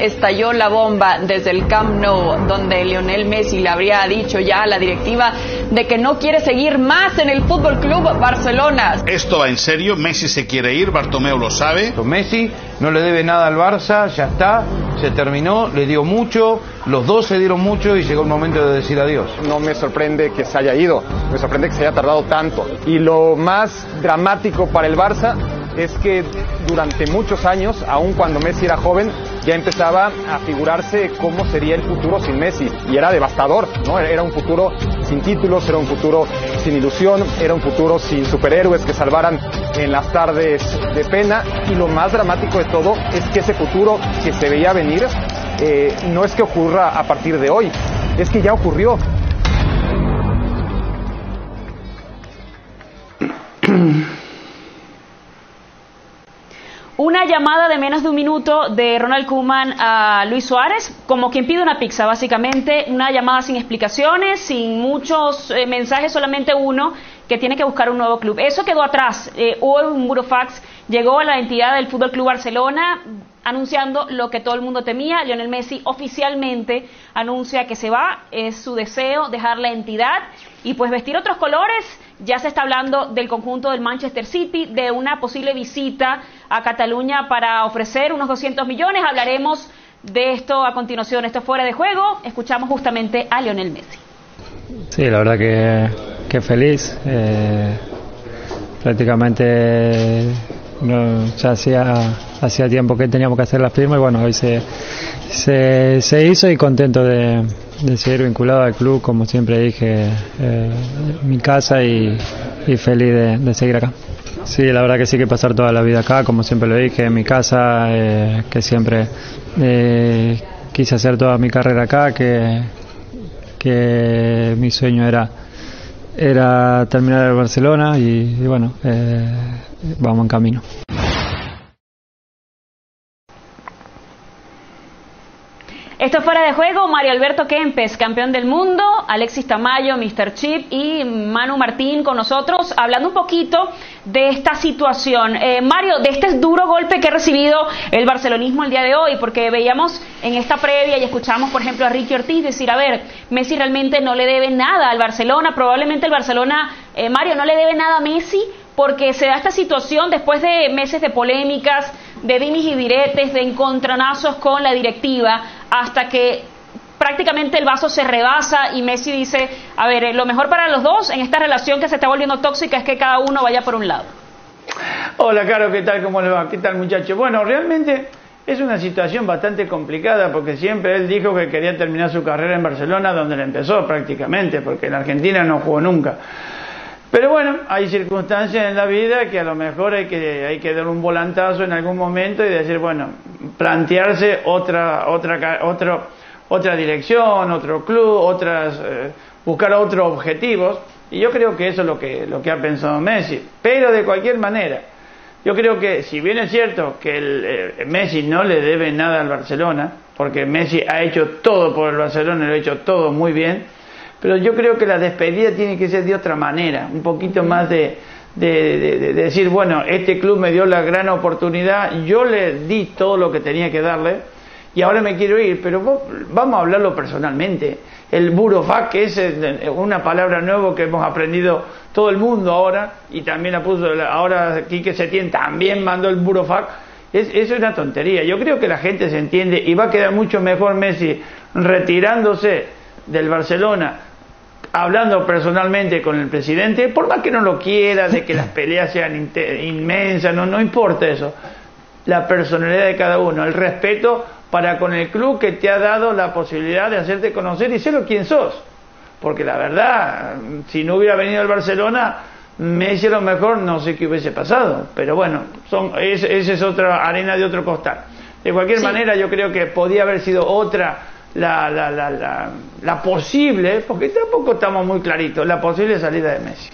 Estalló la bomba desde el Camp Nou, donde Lionel Messi le habría dicho ya a la directiva de que no quiere seguir más en el Fútbol Club Barcelona. Esto va en serio, Messi se quiere ir, Bartomeu lo sabe. Messi no le debe nada al Barça, ya está, se terminó, le dio mucho, los dos se dieron mucho y llegó el momento de decir adiós. No me sorprende que se haya ido, me sorprende que se haya tardado tanto. Y lo más dramático para el Barça es que durante muchos años, aun cuando Messi era joven, ya empezaba a figurarse cómo sería el futuro sin Messi. Y era devastador, ¿no? Era un futuro sin títulos, era un futuro sin ilusión, era un futuro sin superhéroes que salvaran en las tardes de pena. Y lo más dramático de todo es que ese futuro que se veía venir eh, no es que ocurra a partir de hoy, es que ya ocurrió. Una llamada de menos de un minuto de Ronald Koeman a Luis Suárez, como quien pide una pizza, básicamente, una llamada sin explicaciones, sin muchos eh, mensajes, solamente uno que tiene que buscar un nuevo club. Eso quedó atrás. Eh, hubo un burofax, llegó a la entidad del Fútbol Club Barcelona anunciando lo que todo el mundo temía. Lionel Messi oficialmente anuncia que se va, es su deseo dejar la entidad y pues vestir otros colores. Ya se está hablando del conjunto del Manchester City, de una posible visita a Cataluña para ofrecer unos 200 millones. Hablaremos de esto a continuación. Esto fuera de juego. Escuchamos justamente a Lionel Messi. Sí, la verdad que, que feliz. Eh, prácticamente no, ya hacía, hacía tiempo que teníamos que hacer las firmas y bueno, hoy se, se, hizo y contento de, seguir vinculado al club, como siempre dije, eh, mi casa y, feliz de, seguir acá. Sí, la verdad que sí que pasar toda la vida acá, como siempre lo dije, en mi casa, eh, que siempre eh, quise hacer toda mi carrera acá, que, que mi sueño era era terminar en Barcelona y, y bueno, eh, vamos en camino. Esto fuera de juego, Mario Alberto Kempes, campeón del mundo, Alexis Tamayo, Mr. Chip y Manu Martín con nosotros, hablando un poquito de esta situación. Eh, Mario, de este duro golpe que ha recibido el barcelonismo el día de hoy, porque veíamos en esta previa y escuchamos, por ejemplo, a Ricky Ortiz decir, a ver, Messi realmente no le debe nada al Barcelona, probablemente el Barcelona, eh, Mario, no le debe nada a Messi, porque se da esta situación después de meses de polémicas, de dimis y diretes, de encontronazos con la directiva, hasta que prácticamente el vaso se rebasa y Messi dice, a ver, lo mejor para los dos en esta relación que se está volviendo tóxica es que cada uno vaya por un lado. Hola, Caro, ¿qué tal? ¿Cómo le va? ¿Qué tal, muchacho? Bueno, realmente es una situación bastante complicada porque siempre él dijo que quería terminar su carrera en Barcelona, donde le empezó prácticamente, porque en Argentina no jugó nunca. Pero bueno, hay circunstancias en la vida que a lo mejor hay que, hay que dar un volantazo en algún momento y decir, bueno, plantearse otra, otra, otro, otra dirección, otro club, otras, eh, buscar otros objetivos. Y yo creo que eso es lo que, lo que ha pensado Messi. Pero de cualquier manera, yo creo que si bien es cierto que el, eh, Messi no le debe nada al Barcelona, porque Messi ha hecho todo por el Barcelona lo ha hecho todo muy bien, pero yo creo que la despedida tiene que ser de otra manera, un poquito más de, de, decir, bueno, este club me dio la gran oportunidad, yo le di todo lo que tenía que darle y ahora me quiero ir, pero vamos a hablarlo personalmente. El burofax, que es una palabra nueva que hemos aprendido todo el mundo ahora, y también la puso, ahora Quique Setién también mandó el burofax, es, es una tontería. Yo creo que la gente se entiende y va a quedar mucho mejor Messi retirándose del Barcelona hablando personalmente con el presidente, por más que no lo quiera, de que las peleas sean inmensas, no, no importa eso. La personalidad de cada uno, el respeto para con el club que te ha dado la posibilidad de hacerte conocer y ser quien sos. Porque la verdad, si no hubiera venido al Barcelona, a lo mejor no sé qué hubiese pasado. Pero bueno, son, esa es otra arena de otro costal. De cualquier manera, yo creo que podía haber sido otra la, la, la, la, posible, porque tampoco estamos muy claritos, la posible salida de Messi.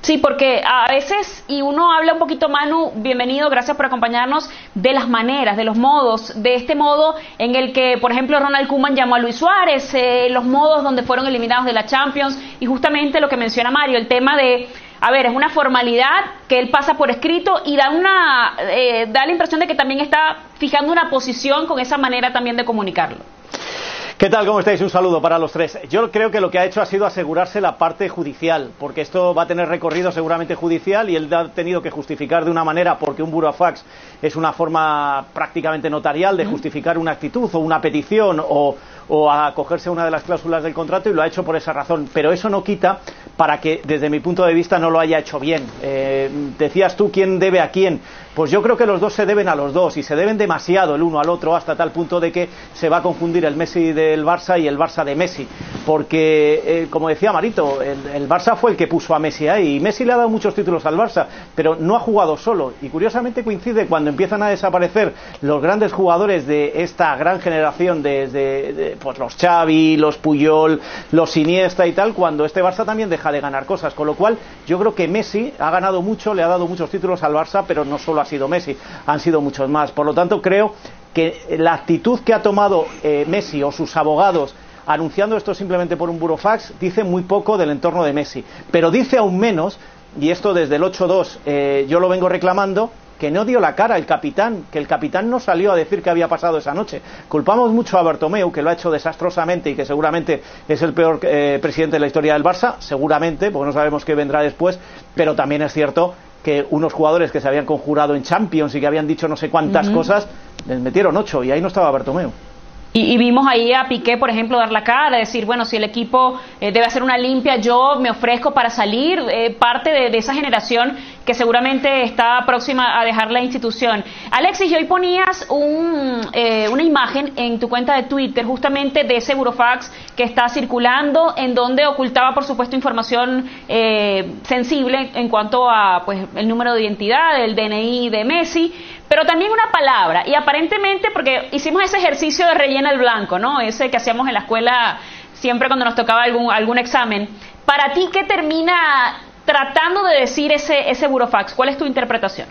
Sí, porque a veces, y uno habla un poquito, Manu, bienvenido, gracias por acompañarnos, de las maneras, de los modos, de este modo en el que, por ejemplo, Ronald Koeman llamó a Luis Suárez, eh, los modos donde fueron eliminados de la Champions, y justamente lo que menciona Mario, el tema de a ver, es una formalidad que él pasa por escrito y da una eh, da la impresión de que también está fijando una posición con esa manera también de comunicarlo. ¿Qué tal? ¿Cómo estáis? Un saludo para los tres. Yo creo que lo que ha hecho ha sido asegurarse la parte judicial, porque esto va a tener recorrido seguramente judicial y él ha tenido que justificar de una manera, porque un burofax es una forma prácticamente notarial de justificar una actitud o una petición o, o acogerse a una de las cláusulas del contrato y lo ha hecho por esa razón. Pero eso no quita para que, desde mi punto de vista, no lo haya hecho bien. Eh, decías tú quién debe a quién. Pues yo creo que los dos se deben a los dos y se deben demasiado el uno al otro hasta tal punto de que se va a confundir el Messi del Barça y el Barça de Messi. Porque, eh, como decía Marito, el, Barça fue el que puso a Messi ahí y Messi le ha dado muchos títulos al Barça, pero no ha jugado solo. Y curiosamente coincide cuando empiezan a desaparecer los grandes jugadores de esta gran generación, desde pues los Xavi, los Puyol, los Iniesta y tal, cuando este Barça también deja de ganar cosas. Con lo cual, yo creo que Messi ha ganado mucho, le ha dado muchos títulos al Barça, pero no solo sido Messi, han sido muchos más. Por lo tanto, creo que la actitud que ha tomado eh, Messi o sus abogados anunciando esto simplemente por un burofax dice muy poco del entorno de Messi. Pero dice aún menos, y esto desde el 8-2 eh, yo lo vengo reclamando, que no dio la cara el capitán, que el capitán no salió a decir qué había pasado esa noche. Culpamos mucho a Bartomeu, que lo ha hecho desastrosamente y que seguramente es el peor eh, presidente de la historia del Barça, seguramente, porque no sabemos qué vendrá después, pero también es cierto que unos jugadores que se habían conjurado en Champions y que habían dicho no sé cuántas cosas, les metieron ocho y ahí no estaba Bartomeu. Y, vimos ahí a Piqué, por ejemplo, dar la cara, decir, bueno, si el equipo eh, debe hacer una limpia, yo me ofrezco para salir, eh, parte de, esa generación que seguramente está próxima a dejar la institución. Alexis, y hoy ponías un, eh, una imagen en tu cuenta de Twitter justamente de ese burofax que está circulando, en donde ocultaba, por supuesto, información sensible en cuanto a pues, el número de identidad, el DNI de Messi pero también una palabra. Y aparentemente, porque hicimos ese ejercicio de rellena el blanco, ¿no? Ese que hacíamos en la escuela siempre cuando nos tocaba algún, algún examen. Para ti, ¿qué termina tratando de decir ese, ese burofax? ¿Cuál es tu interpretación?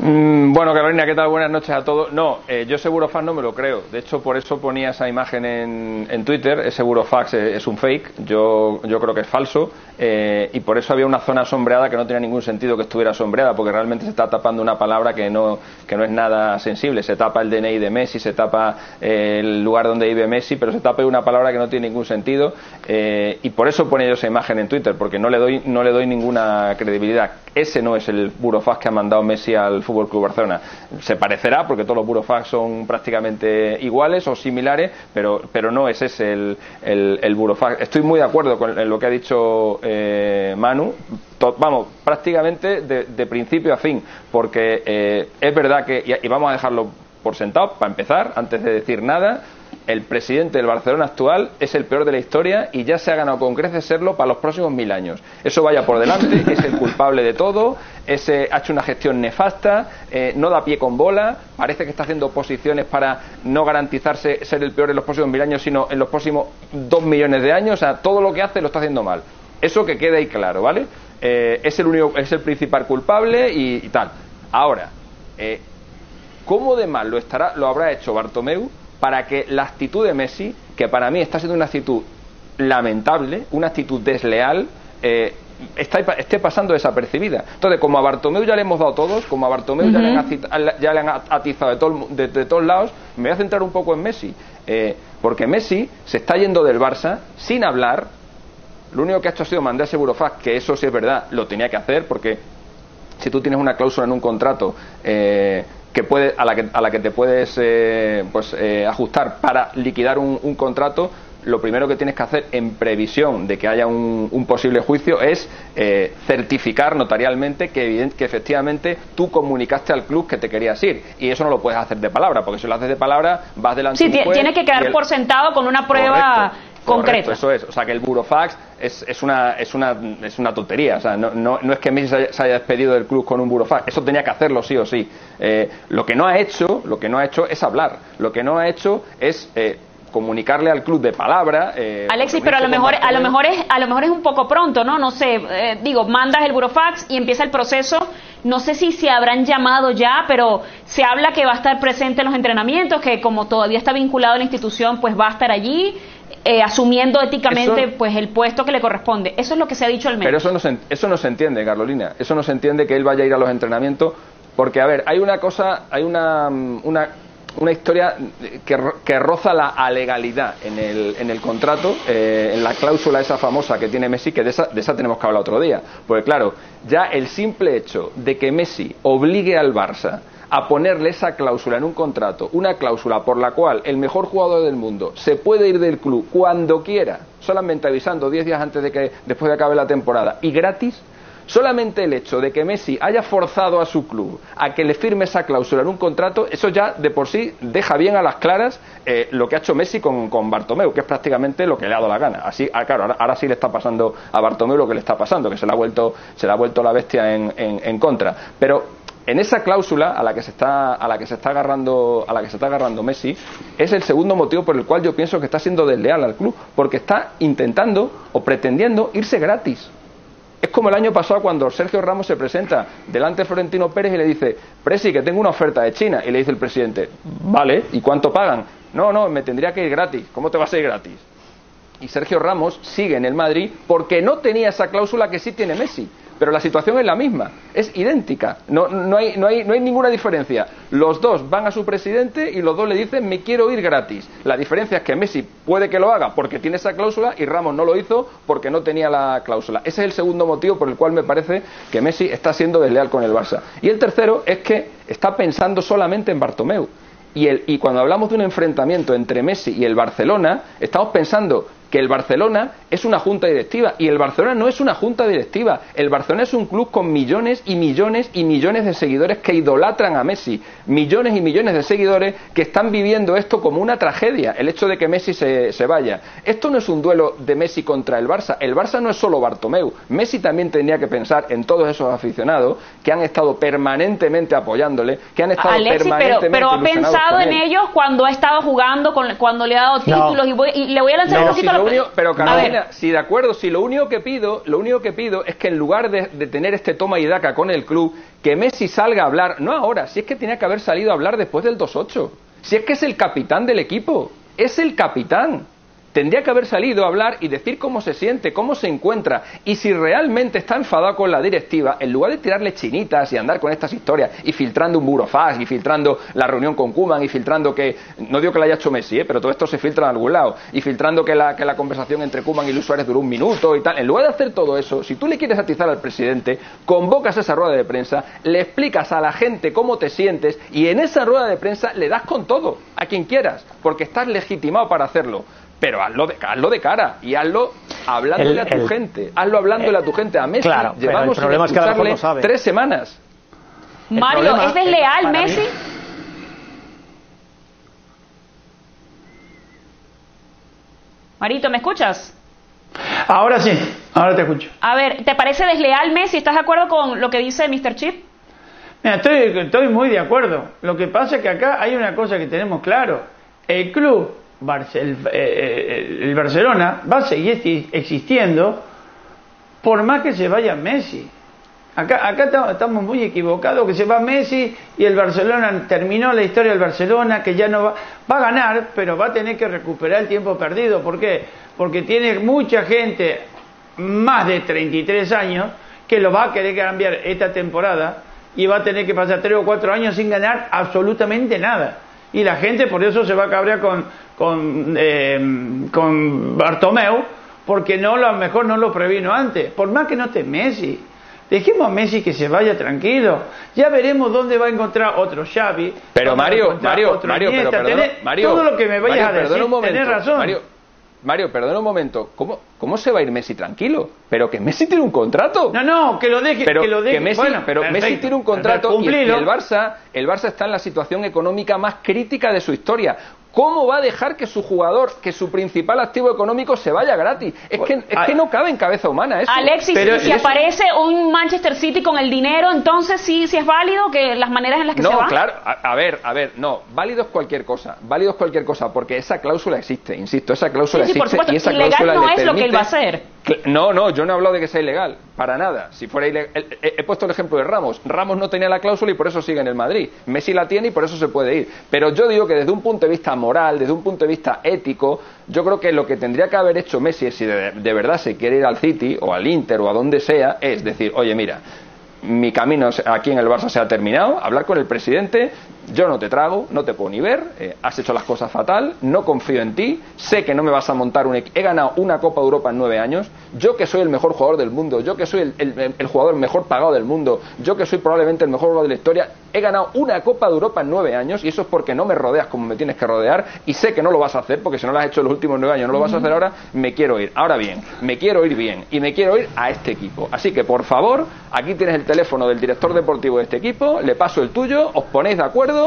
Mm, bueno, Carolina, ¿qué tal? Buenas noches a todos. No, eh, yo seguro fan no me lo creo. De hecho, por eso ponía esa imagen en, en Twitter. Ese burofax es, es, un fake. Yo, yo creo que es falso. Eh, y por eso había una zona sombreada que no tenía ningún sentido que estuviera sombreada, porque realmente se está tapando una palabra que no, que no es nada sensible. Se tapa el DNI de Messi, se tapa eh, el lugar donde vive Messi, pero se tapa una palabra que no tiene ningún sentido. Eh, y por eso ponía yo esa imagen en Twitter, porque no le doy, no le doy ninguna credibilidad. Ese no es el burofax que ha mandado Messi al Fútbol Club Barcelona. Se parecerá, porque todos los burofax son prácticamente iguales o similares, pero, pero no es ese el, el, el burofax. Estoy muy de acuerdo con lo que ha dicho eh, Manu, vamos, prácticamente de, principio a fin, porque eh, es verdad que, y, vamos a dejarlo por sentado, para empezar, antes de decir nada, el presidente del Barcelona actual es el peor de la historia y ya se ha ganado con creces serlo para los próximos mil años. Eso vaya por delante, es el culpable de todo, ese, ha hecho una gestión nefasta, eh, no da pie con bola, parece que está haciendo oposiciones para no garantizarse ser el peor en los próximos mil años, sino en los próximos dos millones de años. O sea, todo lo que hace lo está haciendo mal. Eso que quede ahí claro, ¿vale? Eh, es el único, es el principal culpable y, tal. Ahora, eh, ¿cómo de mal lo estará, lo habrá hecho Bartomeu para que la actitud de Messi, que para mí está siendo una actitud lamentable, una actitud desleal, eh, esté pasando desapercibida. Entonces, como a Bartomeu ya le hemos dado todos, como a Bartomeu ya, le han atizado de, de, todos lados, me voy a centrar un poco en Messi. Eh, porque Messi se está yendo del Barça sin hablar, lo único que ha hecho ha sido mandar ese burofax, que eso sí es verdad, lo tenía que hacer porque si tú tienes una cláusula en un contrato eh, que puede, a, la que, a la que te puedes eh, pues, eh, ajustar para liquidar un, contrato, lo primero que tienes que hacer en previsión de que haya un, posible juicio es certificar notarialmente que, que, efectivamente tú comunicaste al club que te querías ir. Y eso no lo puedes hacer de palabra, porque si lo haces de palabra vas delante sí, tiene que quedar por sentado con una prueba concreto. Eso es, o sea que el burofax es, es, una, es, una, es una tontería, o sea, no, no, no es que Messi se haya, despedido del club con un burofax, eso tenía que hacerlo sí o sí. Eh, lo que no ha hecho, lo que no ha hecho es hablar, lo que no ha hecho es eh, comunicarle al club de palabra. Eh, Alexis, pero a lo mejor a lo mejor es a lo mejor es un poco pronto, ¿no? No sé, eh, digo, mandas el burofax y empieza el proceso. No sé si se habrán llamado ya, pero se habla que va a estar presente en los entrenamientos, que como todavía está vinculado a la institución, pues va a estar allí. Eh, asumiendo éticamente Eso- pues el puesto que le corresponde. Eso es lo que se ha dicho al menos. Pero eso no, se, eso no se entiende, Carolina. Eso no se entiende que él vaya a ir a los entrenamientos. Porque, a ver, hay una cosa, hay una, mm, una, una historia que, que roza la alegalidad en el, en el contrato, eh, en la cláusula esa famosa que tiene Messi, que de esa, de esa tenemos que hablar otro día. Porque, claro, ya el simple hecho de que Messi obligue al Barça a ponerle esa cláusula en un contrato, una cláusula por la cual el mejor jugador del mundo se puede ir del club cuando quiera, solamente avisando 10 días antes de que después de acabe la temporada y gratis, solamente el hecho de que Messi haya forzado a su club a que le firme esa cláusula en un contrato, eso ya de por sí deja bien a las claras eh, lo que ha hecho Messi con, con Bartomeu, que es prácticamente lo que le ha dado la gana. Así, ah, claro, ahora, ahora sí le está pasando a Bartomeu lo que le está pasando, que se le ha vuelto, se le ha vuelto la bestia en, en- en contra. Pero en esa cláusula a la que se está a la que se está agarrando a la que se está agarrando Messi es el segundo motivo por el cual yo pienso que está siendo desleal al club porque está intentando o pretendiendo irse gratis es como el año pasado cuando Sergio Ramos se presenta delante de Florentino Pérez y le dice, Presi, que tengo una oferta de China. Y le dice el presidente, vale, ¿y cuánto pagan? No, no, me tendría que ir gratis. ¿Cómo te vas a ir gratis? Y Sergio Ramos sigue en el Madrid porque no tenía esa cláusula que sí tiene Messi. Pero la situación es la misma, es idéntica, no, hay, no, hay, no hay ninguna diferencia. Los dos van a su presidente y los dos le dicen me quiero ir gratis. La diferencia es que Messi puede que lo haga porque tiene esa cláusula y Ramos no lo hizo porque no tenía la cláusula. Ese es el segundo motivo por el cual me parece que Messi está siendo desleal con el Barça. Y el tercero es que está pensando solamente en Bartomeu. Y, el, y cuando hablamos de un enfrentamiento entre Messi y el Barcelona, estamos pensando que el Barcelona es una junta directiva y el Barcelona no es una junta directiva. El Barcelona es un club con millones y millones y millones de seguidores que idolatran a Messi. Millones y millones de seguidores que están viviendo esto como una tragedia, el hecho de que Messi se, se vaya. Esto no es un duelo de Messi contra el Barça. El Barça no es solo Bartomeu. Messi también tenía que pensar en todos esos aficionados que han estado permanentemente apoyándole, que han estado Alexis, pero, permanentemente pero ha pensado en ellos cuando ha estado jugando, con, cuando le ha dado títulos y, voy- y le voy a lanzar si poquito lo único- pero Carolina, si de acuerdo, si lo único que pido, lo único que pido es que en lugar de, de tener este toma y daca con el club, que Messi salga a hablar, no ahora, si es que tenía que haber salido a hablar después del 2-8, si es que es el capitán del equipo, es el capitán. Tendría que haber salido a hablar y decir cómo se siente, cómo se encuentra. Y si realmente está enfadado con la directiva, en lugar de tirarle chinitas y andar con estas historias y filtrando un burofax y filtrando la reunión con Kuman y filtrando que, no digo que la haya hecho Messi, ¿eh? pero todo esto se filtra en algún lado, y filtrando que la, que la conversación entre Kuman y Luis Suárez duró un minuto y tal. En lugar de hacer todo eso, si tú le quieres atizar al presidente, convocas esa rueda de prensa, le explicas a la gente cómo te sientes y en esa rueda de prensa le das con todo, a quien quieras, porque estás legitimado para hacerlo. Pero hazlo de, hazlo de cara y hazlo hablándole El- a tu el- gente. Hazlo hablándole a tu gente. A Messi Claro, llevamos el problema sin es que a lo sabe. tres semanas. El Mario, problema, ¿es desleal eh, Messi? mí- Marito, ¿me escuchas? Ahora sí, ahora te escucho. A ver, ¿te parece desleal Messi? ¿Estás de acuerdo con lo que dice Mr. Chip? Mira, estoy, estoy muy de acuerdo. Lo que pasa es que acá hay una cosa que tenemos claro. El club, el, eh, eh, el Barcelona, va a seguir existiendo por más que se vaya Messi. Acá, acá estamos- estamos muy equivocados que se va Messi y el Barcelona terminó la historia del Barcelona, que ya no va, va a ganar, pero va a tener que recuperar el tiempo perdido. ¿Por qué? Porque tiene mucha gente, más de 33 años, que lo va a querer cambiar esta temporada y va a tener que pasar 3 o 4 años sin ganar absolutamente nada. Y la gente por eso se va a cabrear con, con, eh, con Bartomeu, porque no lo, a lo mejor no lo previno antes. Por más que no esté Messi. Dejemos a Messi que se vaya tranquilo. Ya veremos dónde va a encontrar otro Xavi. Pero Mario, Mario, Mario, pero perdona, Mario, todo lo que me vayas Mario, a decir, un momento, tenés razón. Mario, Mario, perdona un momento. ¿Cómo, ¿Cómo se va a ir Messi tranquilo? Pero que Messi tiene un contrato. No, no, que lo deje, pero que lo deje. Messi, Bueno, pero perfecto, Messi tiene un contrato y, y el Barça, el Barça está en la situación económica más crítica de su historia. ¿Cómo va a dejar que su jugador, que su principal activo económico se vaya gratis? Es que, es que no cabe en cabeza humana eso. Alexis, Pero y si eso- aparece un Manchester City con el dinero, entonces sí, sí es válido que las maneras en las que no, se va. claro, a, a ver, a ver, no, válido es cualquier cosa, válido es cualquier cosa, porque esa cláusula existe, insisto, esa cláusula Sí, sí, por existe supuesto, y esa ilegal cláusula no le es lo que él permite- va a hacer. No, no, yo no he hablado de que sea ilegal. Para nada. Si fuera ile- el- he, he puesto el ejemplo de Ramos. Ramos no tenía la cláusula y por eso sigue en el Madrid. Messi la tiene y por eso se puede ir. Pero yo digo que desde un punto de vista moral, desde un punto de vista ético, yo creo que lo que tendría que haber hecho Messi, si de, de verdad se quiere ir al City o al Inter o a donde sea, es decir, oye, mira, mi camino aquí en el Barça se ha terminado, hablar con el presidente, yo no te trago, no te puedo ni ver, eh, has hecho las cosas fatal, no confío en ti, sé que no me vas a montar un... He ganado una Copa de Europa en nueve años, yo que soy el mejor jugador del mundo, yo que soy el, el- el jugador mejor pagado del mundo, yo que soy probablemente el mejor jugador de la historia, he ganado una Copa de Europa en nueve años y eso es porque no me rodeas como me tienes que rodear y sé que no lo vas a hacer porque si no lo has hecho en los últimos nueve años no lo vas a hacer ahora, me quiero ir. Ahora bien, me quiero ir bien y me quiero ir a este equipo. Así que por favor, aquí tienes el teléfono del director deportivo de este equipo, le paso el tuyo, os ponéis de acuerdo.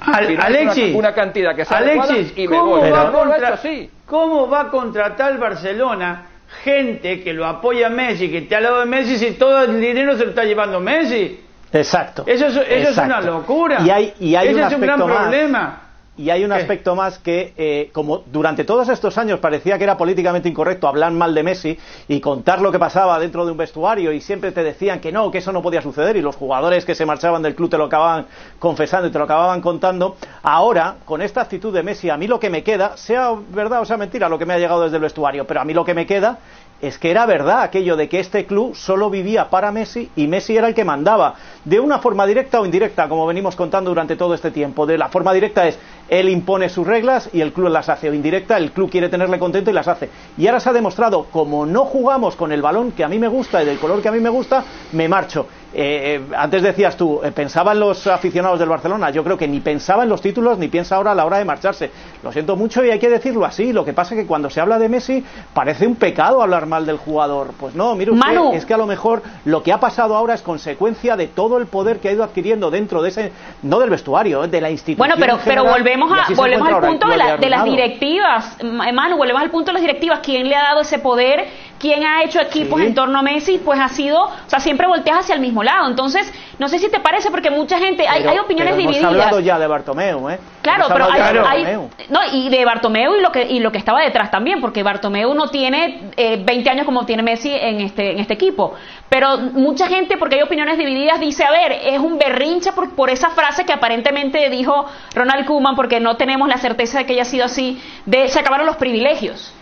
Al- Alexis, una, una cantidad que sea Alexis, y me ¿cómo, voy. va no contra- hecho así. ¿cómo va a contratar el Barcelona gente que lo apoya a Messi, que está al lado de Messi, si todo el dinero se lo está llevando Messi? Exacto. Eso es, eso es una locura. Y hay, y hay Ese un es un gran más. problema. Y hay un aspecto más que, eh, como durante todos estos años parecía que era políticamente incorrecto hablar mal de Messi y contar lo que pasaba dentro de un vestuario y siempre te decían que no, que eso no podía suceder y los jugadores que se marchaban del club te lo acababan confesando y te lo acababan contando. Ahora, con esta actitud de Messi, a mí lo que me queda, sea verdad o sea mentira lo que me ha llegado desde el vestuario, pero a mí lo que me queda es que era verdad aquello de que este club solo vivía para Messi y Messi era el que mandaba, de una forma directa o indirecta, como venimos contando durante todo este tiempo. De la forma directa es él impone sus reglas y el club las hace, o indirecta, el club quiere tenerle contento y las hace. Y ahora se ha demostrado, como no jugamos con el balón que a mí me gusta y del color que a mí me gusta, me marcho. Eh, eh, antes decías tú, eh, pensaban los aficionados del Barcelona, yo creo que ni pensaba en los títulos ni piensa ahora a la hora de marcharse. Lo siento mucho y hay que decirlo así. Lo que pasa es que cuando se habla de Messi parece un pecado hablar mal del jugador. Pues no, mire usted, Manu. es que a lo mejor lo que ha pasado ahora es consecuencia de todo el poder que ha ido adquiriendo dentro de ese, no del vestuario, de la institución. Bueno, pero, pero volvemos, a, volvemos al punto de, la- de las directivas. Manu, volvemos al punto de las directivas. ¿Quién le ha dado ese poder? ¿Quién ha hecho equipos Sí. en torno a Messi? Pues ha sido, o sea, siempre volteas hacia el mismo lado. Entonces, no sé si te parece, porque mucha gente, hay, Pero- hay opiniones pero divididas. Hemos hablado ya de Bartomeu, ¿eh? Claro, Hemos pero hay, de hay- no, y de Bartomeu y lo que y lo que estaba detrás también, porque Bartomeu no tiene eh, 20 años como tiene Messi en este en este equipo. Pero mucha gente, porque hay opiniones divididas, dice, a ver, es un berrinche por, por esa frase que aparentemente dijo Ronald Koeman, porque no tenemos la certeza de que haya sido así, de se acabaron los privilegios.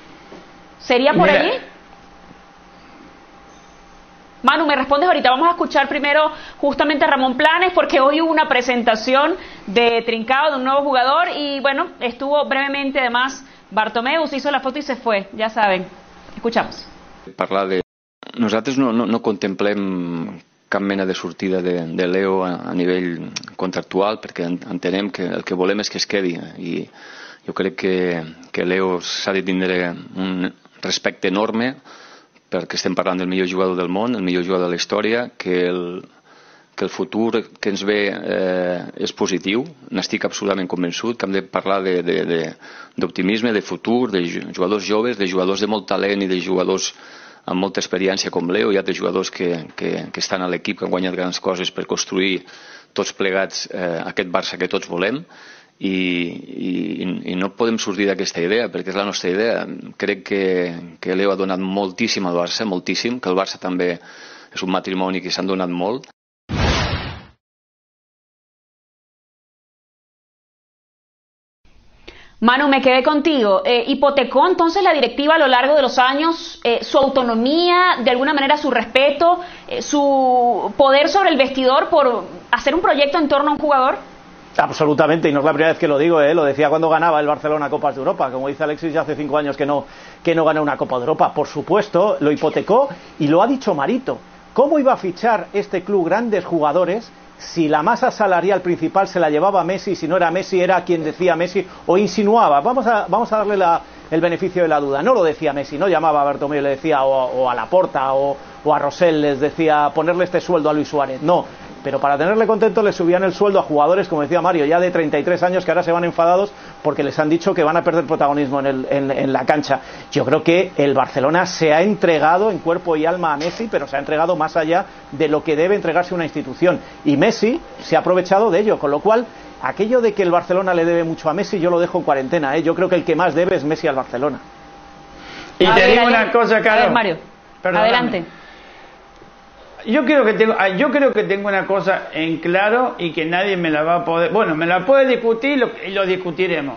¿Sería por Mira. allí? Manu, me respondes ahorita. Vamos a escuchar primero justamente a Ramón Planes porque hoy hubo una presentación de Trincado, de un nuevo jugador y bueno, estuvo brevemente además Bartomeu, se hizo la foto y se fue, ya saben. Escuchamos. parlar de... Nosaltres no, no, no contemplem cap mena de sortida de, de Leo a, a nivell contractual perquè en- entenem que el que volem és que es quedi i jo crec que, que Leo s'ha de tindre un respecte enorme perquè estem parlant del millor jugador del món, el millor jugador de la història, que el, que el futur que ens ve eh, és positiu, n'estic absolutament convençut, que hem de parlar de- de- de- d'optimisme, de, de futur, de ju- jugadors joves, de jugadors de molt talent i de jugadors amb molta experiència com Leo, hi ha jugadors que, que, que estan a l'equip, que han guanyat grans coses per construir tots plegats eh, aquest Barça que tots volem i, i, i no podem sortir d'aquesta idea perquè és la nostra idea crec que, que Leo ha donat moltíssim al Barça moltíssim, que el Barça també és un matrimoni que s'han donat molt Manu, me quedé contigo. Eh, ¿Hipotecó entonces la directiva a lo largo de los años eh, su autonomía, de alguna manera su respeto, eh, su poder sobre el vestidor por hacer un proyecto en torno a un jugador? Absolutamente, y no es la primera vez que lo digo, ¿eh? lo decía cuando ganaba el Barcelona Copas de Europa, como dice Alexis, ya hace cinco años que no, que no gana una Copa de Europa. Por supuesto, lo hipotecó y lo ha dicho Marito. ¿Cómo iba a fichar este club grandes jugadores si la masa salarial principal se la llevaba Messi, si no era Messi, era quien decía Messi o insinuaba? Vamos a, vamos a darle la- el beneficio de la duda. No lo decía Messi, no llamaba a Bartomeu y le decía o, a Laporta o, o a Rosell les decía ponerle este sueldo a Luis Suárez. No, pero para tenerle contento le subían el sueldo a jugadores, como decía Mario, ya de 33 años que ahora se van enfadados porque les han dicho que van a perder protagonismo en, el- en- en la cancha. Yo creo que el Barcelona se ha entregado en cuerpo y alma a Messi, pero se ha entregado más allá de lo que debe entregarse una institución. Y Messi se ha aprovechado de ello, con lo cual aquello de que el Barcelona le debe mucho a Messi yo lo dejo en cuarentena. ¿eh? Yo creo que el que más debe es Messi al Barcelona. Y A te ver, digo una cosa, A Caro. ver, Mario, Perdóname. adelante. Yo creo que tengo, ah, yo creo que tengo una cosa en claro y que nadie me la va a poder, bueno, me la puede discutir lo- y lo discutiremos.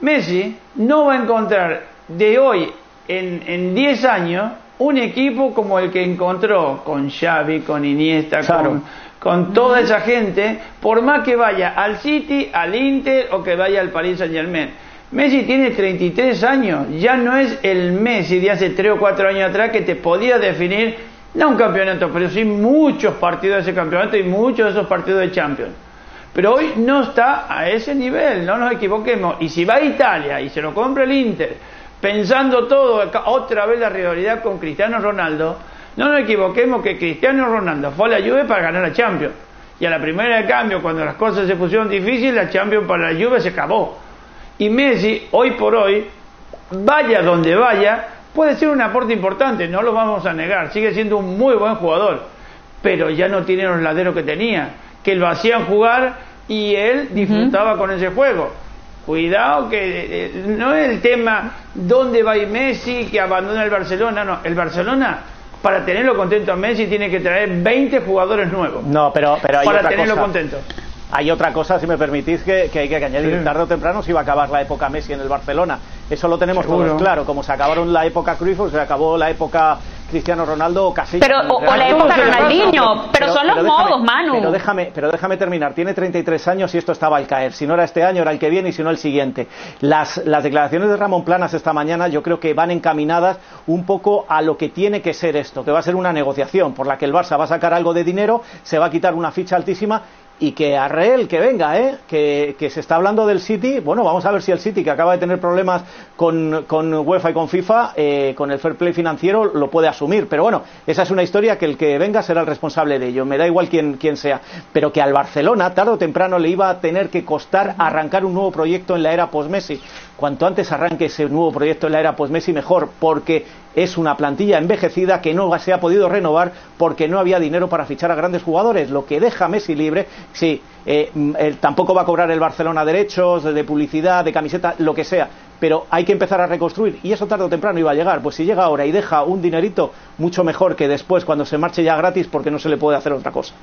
Messi no va a encontrar de hoy en, en 10 años un equipo como el que encontró con Xavi, con Iniesta, Claro. con, con toda esa gente, por más que vaya al City, al Inter o que vaya al Paris Saint Germain. Messi tiene 33 años, ya no es el Messi de hace 3 o 4 años atrás que te podía definir, no un campeonato, pero sí muchos partidos de ese campeonato y muchos de esos partidos de Champions. Pero hoy no está a ese nivel, no nos equivoquemos. Y si va a Italia y se lo compra el Inter, pensando todo, otra vez la rivalidad con Cristiano Ronaldo, no nos equivoquemos que Cristiano Ronaldo fue a la Juve para ganar la Champions. Y a la primera de cambio, cuando las cosas se pusieron difíciles, la Champions para la Juve se acabó. Y Messi, hoy por hoy, vaya donde vaya, puede ser un aporte importante, no lo vamos a negar, sigue siendo un muy buen jugador, pero ya no tiene los laderos que tenía, que lo hacían jugar y él disfrutaba con ese juego. Cuidado que eh, no es el tema dónde va Messi, que abandona el Barcelona, no, el Barcelona para tenerlo contento a Messi tiene que traer 20 jugadores nuevos. No, pero, pero hay para otra tenerlo cosa. contento. Hay otra cosa, si me permitís, que, que hay que añadir. Sí. Tarde o temprano se iba a acabar la época Messi en el Barcelona. Eso lo tenemos Seguro. todos claro. Como se acabaron la época Cruyff, o se acabó la época Cristiano Ronaldo o Casillas. Pero, o, o la época Ronaldinho, pero son los déjame- modos, Manu. Pero déjame, pero déjame terminar. Tiene 33 años y esto estaba al caer. Si no era este año, era el que viene y si no el siguiente. Las, las declaraciones de Ramón Planas esta mañana yo creo que van encaminadas un poco a lo que tiene que ser esto, que va a ser una negociación por la que el Barça va a sacar algo de dinero, se va a quitar una ficha altísima y que a Real que venga, ¿eh? que, que se está hablando del City. Bueno, vamos a ver si el City, que acaba de tener problemas con, con UEFA y con FIFA, eh, con el fair play financiero, lo puede asumir. Pero bueno, esa es una historia que el que venga será el responsable de ello. Me da igual quién, quién sea. Pero que al Barcelona, tarde o temprano, le iba a tener que costar arrancar un nuevo proyecto en la era post-Messi. Cuanto antes arranque ese nuevo proyecto en la era post-Messi, mejor, porque es una plantilla envejecida que no se ha podido renovar porque no había dinero para fichar a grandes jugadores. Lo que deja Messi libre, sí, eh, mm, tampoco va a cobrar el Barcelona derechos de publicidad, de camiseta, lo que sea. Pero hay que empezar a reconstruir y eso tarde o temprano iba a llegar. Pues si llega ahora y deja un dinerito, mucho mejor que después cuando se marche ya gratis porque no se le puede hacer otra cosa.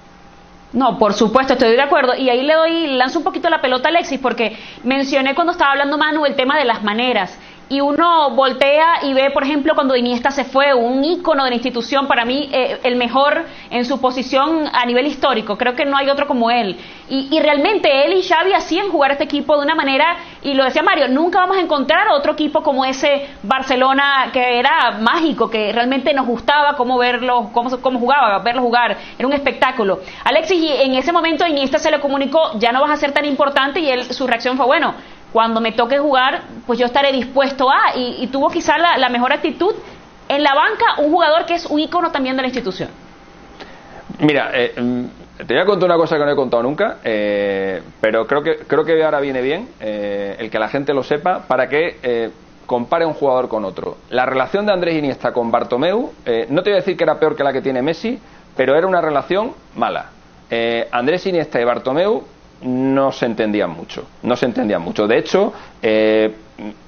No, por supuesto, estoy de acuerdo. Y ahí le doy, lanzo un poquito la pelota a Alexis, porque mencioné cuando estaba hablando Manu el tema de las maneras. Y uno voltea y ve, por ejemplo, cuando Iniesta se fue, un ícono de la institución, para mí eh, el mejor en su posición a nivel histórico. Creo que no hay otro como él. Y, y realmente él y Xavi hacían jugar este equipo de una manera, y lo decía Mario, nunca vamos a encontrar otro equipo como ese Barcelona que era mágico, que realmente nos gustaba cómo verlo, cómo, cómo jugaba, verlo jugar. Era un espectáculo. Alexis, y en ese momento Iniesta se le comunicó, ya no vas a ser tan importante, y él, su reacción fue, bueno, cuando me toque jugar, pues yo estaré dispuesto a, y, tuvo quizá la, mejor actitud. En la banca, un jugador que es un ícono también de la institución. Mira, eh, mm, te voy a contar una cosa que no he contado nunca, eh, pero creo que creo que ahora viene bien eh, el que la gente lo sepa para que compare un jugador con otro. La relación de Andrés Iniesta con Bartomeu, no te voy a decir que era peor que la que tiene Messi, pero era una relación mala. Andrés Iniesta y Bartomeu no se entendían mucho, no se entendían mucho. De hecho, eh,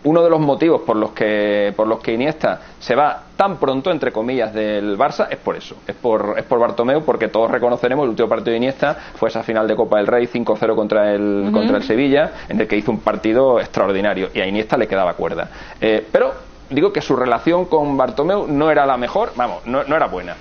uno de los motivos por los que por los que Iniesta se va tan pronto entre comillas del Barça es por eso, es por es por Bartomeu porque todos reconoceremos el último partido de Iniesta fue esa final de Copa del Rey 5-0 contra el contra el Sevilla en el que hizo un partido extraordinario y a Iniesta le quedaba cuerda. Eh, pero digo que su relación con Bartomeu no era la mejor, vamos, no, no era buena.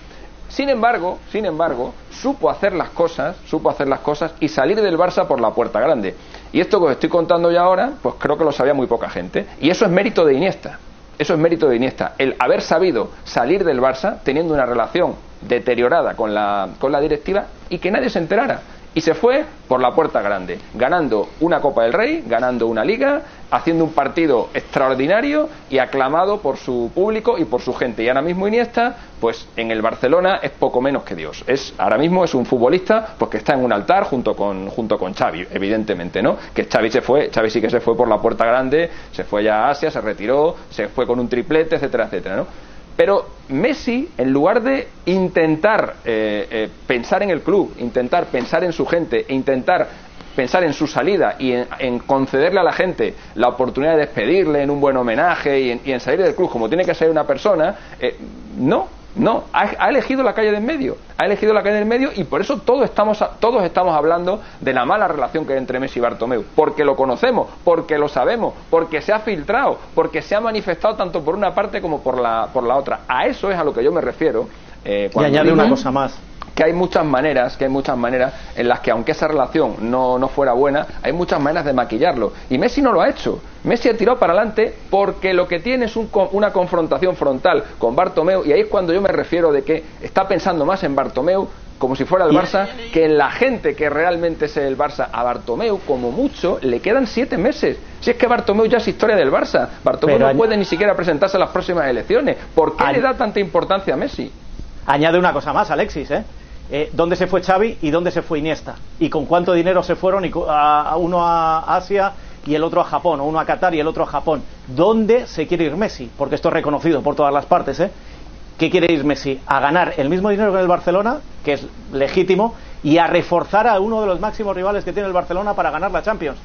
Sin embargo, sin embargo, supo hacer las cosas, supo hacer las cosas y salir del Barça por la puerta grande. Y esto que os estoy contando ya ahora, pues creo que lo sabía muy poca gente. Y eso es mérito de Iniesta. Eso es mérito de Iniesta. El haber sabido salir del Barça teniendo una relación deteriorada con la, con la directiva y que nadie se enterara. Y se fue por la puerta grande, ganando una Copa del Rey, ganando una liga, haciendo un partido extraordinario y aclamado por su público y por su gente. Y ahora mismo Iniesta, pues en el Barcelona es poco menos que Dios. Es ahora mismo es un futbolista pues que está en un altar junto con junto con Xavi, evidentemente, ¿no? Que Xavi se fue, Xavi sí que se fue por la puerta grande, se fue ya a Asia, se retiró, se fue con un triplete, etcétera, etcétera, ¿no? Pero Messi, en lugar de intentar eh, eh, pensar en el club, intentar pensar en su gente e intentar pensar en su salida y en, en concederle a la gente la oportunidad de despedirle en un buen homenaje y en, y en salir del club como tiene que ser una persona, eh, no, No, ha, ha, elegido la calle de en medio, ha elegido la calle de en medio y por eso todos estamos, todos estamos hablando de la mala relación que hay entre Messi y Bartomeu, porque lo conocemos, porque lo sabemos, porque se ha filtrado, porque se ha manifestado tanto por una parte como por la, por la otra. A eso es a lo que yo me refiero. Eh, y añade una cosa más que hay muchas maneras, que hay muchas maneras en las que aunque esa relación no, no fuera buena, hay muchas maneras de maquillarlo. Y Messi no lo ha hecho. Messi ha tirado para adelante porque lo que tiene es un, una confrontación frontal con Bartomeu y ahí es cuando yo me refiero de que está pensando más en Bartomeu como si fuera el Barça, que en la gente que realmente es el Barça. A Bartomeu, como mucho, le quedan siete meses. Si es que Bartomeu ya es historia del Barça. Bartomeu no puede ni siquiera presentarse a las próximas elecciones. ¿Por qué le da tanta importancia a Messi? Añade una cosa más, Alexis, ¿eh? Eh, dónde se fue Xavi y dónde se fue Iniesta y con cuánto dinero se fueron y a, uno a Asia y el otro a Japón, o uno a Qatar y el otro a Japón. ¿Dónde se quiere ir Messi? Porque esto es reconocido por todas las partes. ¿eh? ¿Qué quiere ir Messi? A ganar el mismo dinero que el Barcelona, que es legítimo, y a reforzar a uno de los máximos rivales que tiene el Barcelona para ganar la Champions.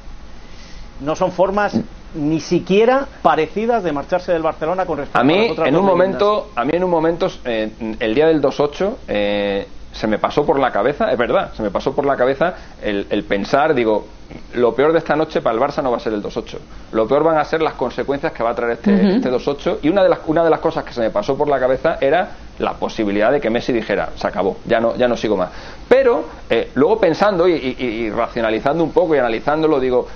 No son formas ni siquiera parecidas de marcharse del Barcelona con respecto a mí a otras en un momento a mí en un momento eh, el día del 2-8 eh, se me pasó por la cabeza, es verdad, se me pasó por la cabeza el, pensar, digo, lo peor de esta noche para el Barça no va a ser el 2-8. Lo peor van a ser las consecuencias que va a traer este, este 2-8. Y una de, las, una de las cosas que se me pasó por la cabeza era la posibilidad de que Messi dijera, se acabó, ya no, ya no sigo más. Pero eh, luego pensando y, racionalizando un poco y analizándolo, digo,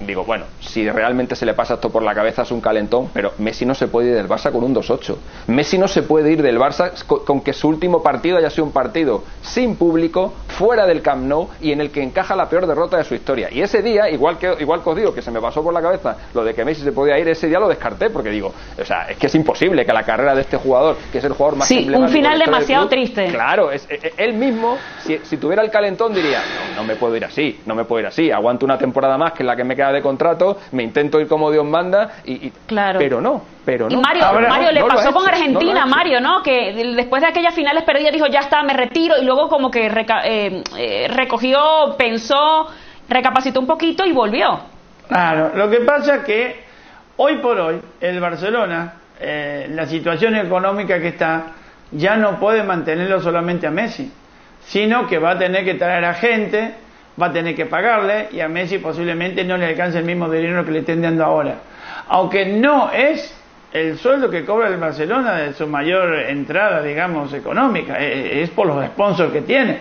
digo, bueno, si realmente se le pasa esto por la cabeza es un calentón, pero Messi no se puede ir del Barça con un 2-8. Messi no se puede ir del Barça con, que su último partido haya sido un partido sin público, fuera del Camp Nou y en el que encaja la peor derrota de su historia. Y ese día, igual que, igual que os digo, que se me pasó por la cabeza lo de que Messi se podía ir, ese día lo descarté porque digo, o sea, es que es imposible que la carrera de este jugador, que es el jugador más Sí, un final demasiado triste. Claro, es, e, e, él mismo, si, si, tuviera el calentón, diría, no, no me puedo ir así, no me puedo ir así, aguanto una temporada más que la que me queda de contrato, me intento ir como Dios manda, y, claro. pero no, pero no. Y Mario, Mario le pasó con Argentina, Mario, ¿no? Que después de aquellas finales perdidas dijo, ya está, me retiro, y luego como que eh, eh, recogió, pensó, recapacitó un poquito y volvió. Claro, lo que pasa es que hoy por hoy el Barcelona, eh, la situación económica que está, ya no puede mantenerlo solamente a Messi, sino que va a tener que traer a gente va a tener que pagarle y a Messi posiblemente no le alcance el mismo dinero que le estén dando ahora. Aunque no es el sueldo que cobra el Barcelona de su mayor entrada, digamos, económica, e, e, es por los sponsors que tiene.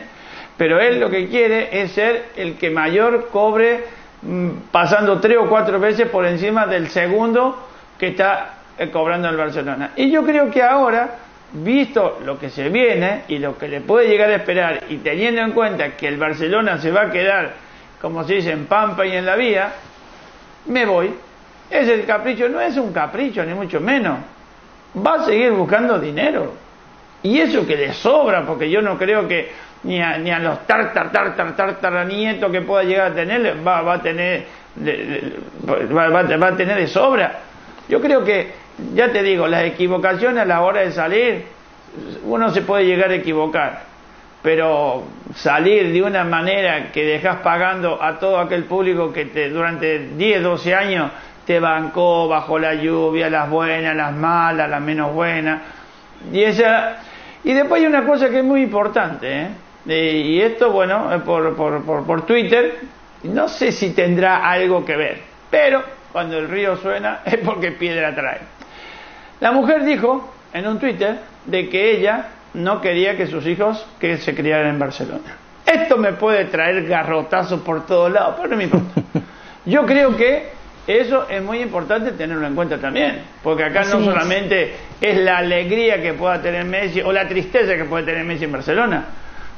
Pero él lo que quiere es ser el que mayor cobre mm, pasando tres o cuatro veces por encima del segundo que está eh, cobrando el Barcelona. Y yo creo que ahora visto lo que se viene y lo que le puede llegar a esperar y teniendo en cuenta que el Barcelona se va a quedar, como se dice, en Pampa y en la vía, me voy. Es el capricho, no es un capricho, ni mucho menos. Va a seguir buscando dinero. Y eso que le sobra, porque yo no creo que ni a, ni a los tartar, tartar, tartar nietos que pueda llegar a tener, va, va a tener va, va a tener de sobra. Yo creo que ya te digo, las equivocaciones a la hora de salir, uno se puede llegar a equivocar, pero salir de una manera que dejas pagando a todo aquel público que te, durante 10, 12 años te bancó bajo la lluvia, las buenas, las malas, las menos buenas, y esa y después hay una cosa que es muy importante, ¿eh? y esto, bueno, por, por, por, por Twitter, no sé si tendrá algo que ver, pero cuando el río suena es porque piedra trae. La mujer dijo en un Twitter de que ella no quería que sus hijos que se criaran en Barcelona. Esto me puede traer garrotazos por todos lados, pero no me importa. Yo creo que eso es muy importante tenerlo en cuenta también, porque acá no solamente es la alegría que pueda tener Messi o la tristeza que puede tener Messi en Barcelona,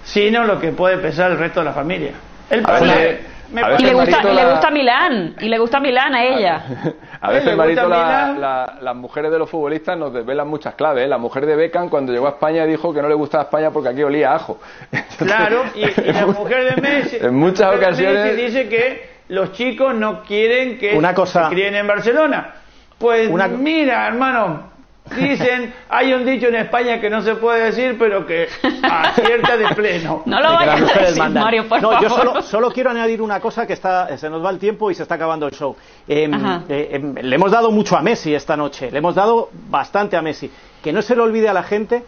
sino lo que puede pesar el resto de la familia. El padre, y le gusta, le gusta Milán, y le gusta Milán a ella. a veces, Marito, las mujeres de los futbolistas nos desvelan muchas claves. ¿eh? La mujer de Beckham, cuando llegó a España, dijo que no le gustaba España porque aquí olía ajo. claro, y, la mujer de Messi, en muchas ocasiones dice que los chicos no quieren que se críen en Barcelona. Pues mira, hermano, Dicen, hay un dicho en España que no se puede decir, pero que acierta de pleno. No lo vayas a decir, Mario, por no, Yo solo, solo, quiero añadir una cosa que está, se nos va el tiempo y se está acabando el show. Em, eh, em, le hemos dado mucho a Messi esta noche, le hemos dado bastante a Messi. Que no se le olvide a la gente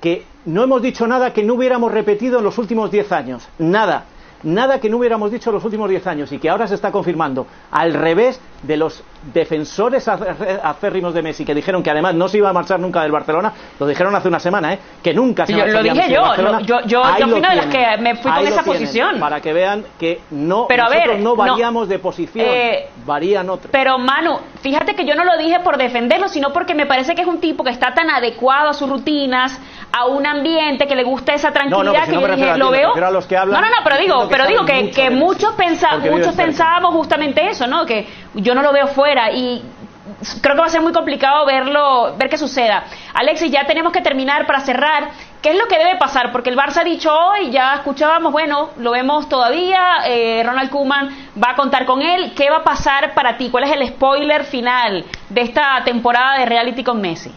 que no hemos dicho nada que no hubiéramos repetido en los últimos 10 años. Nada nada que no hubiéramos dicho en los últimos diez años y que ahora se está confirmando al revés de los defensores acérrimos de Messi que dijeron que además no se iba a marchar nunca del Barcelona, lo dijeron hace una semana, ¿eh? que nunca se yo, Lo dije yo, yo, yo, yo fui una de las que me fui con esa posición. Para que vean que no, pero nosotros no variamos de posición, eh, varían otros. Pero Manu, fíjate que yo no lo dije por defenderlo, sino porque me parece que es un tipo que está tan adecuado a sus rutinas, a un ambiente que le gusta esa tranquilidad que yo dije, lo veo. no, no, no, pero digo, pero digo que, que muchos, muchos pensábamos justamente eso, ¿no? Que yo no lo veo fuera y creo que va a ser muy complicado verlo, ver qué suceda. Alexis, ya tenemos que terminar para cerrar. ¿Qué es lo que debe pasar? Porque el Barça ha dicho hoy, ya escuchábamos, bueno, lo vemos todavía, eh, Ronald Koeman va a contar con él. ¿Qué va a pasar para ti? ¿Cuál es el spoiler final de esta temporada de reality con Messi?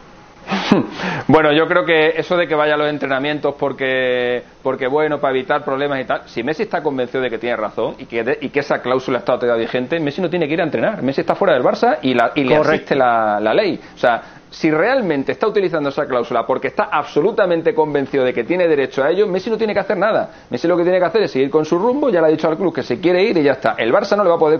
Bueno, yo creo que eso de que vaya a los entrenamientos porque, porque bueno, para evitar problemas y tal, si Messi está convencido de que tiene razón y que, y que esa cláusula está todavía vigente, Messi no tiene que ir a entrenar. Messi está fuera del Barça y, la, y le asiste la, la ley. O sea, si realmente está utilizando esa cláusula porque está absolutamente convencido de que tiene derecho a ello, Messi no tiene que hacer nada. Messi lo que tiene que hacer es seguir con su rumbo, ya le ha dicho al club que se quiere ir y ya está. El Barça no le va a poder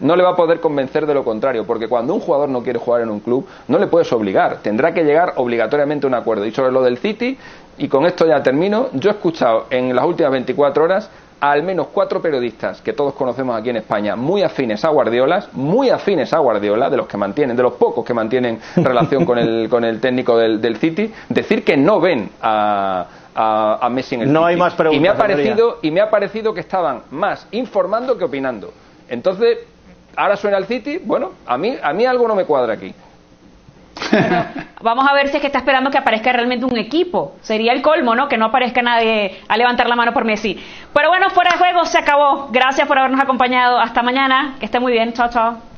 no le va a poder convencer de lo contrario, porque cuando un jugador no quiere jugar en un club, no le puedes obligar, tendrá que llegar obligatoriamente a un acuerdo. Y sobre lo del City, y con esto ya termino, yo he escuchado en las últimas 24 horas al menos cuatro periodistas que todos conocemos aquí en España, muy afines a Guardiola, muy afines a Guardiola, de los que mantienen, de los pocos que mantienen relación con el, con el técnico del, City, decir que no ven a, a, Messi en el no hay más preguntas. Y me ha parecido y me ha parecido que estaban más informando que opinando. Entonces, ahora suena el City, bueno, a mí a mí algo no me cuadra aquí vamos a ver si es que está esperando que aparezca realmente un equipo. Sería el colmo, ¿no? Que no aparezca nadie a levantar la mano por Messi. Pero bueno, fuera de juego se acabó. Gracias por habernos acompañado. Hasta mañana. Que esté muy bien. Chao, chao.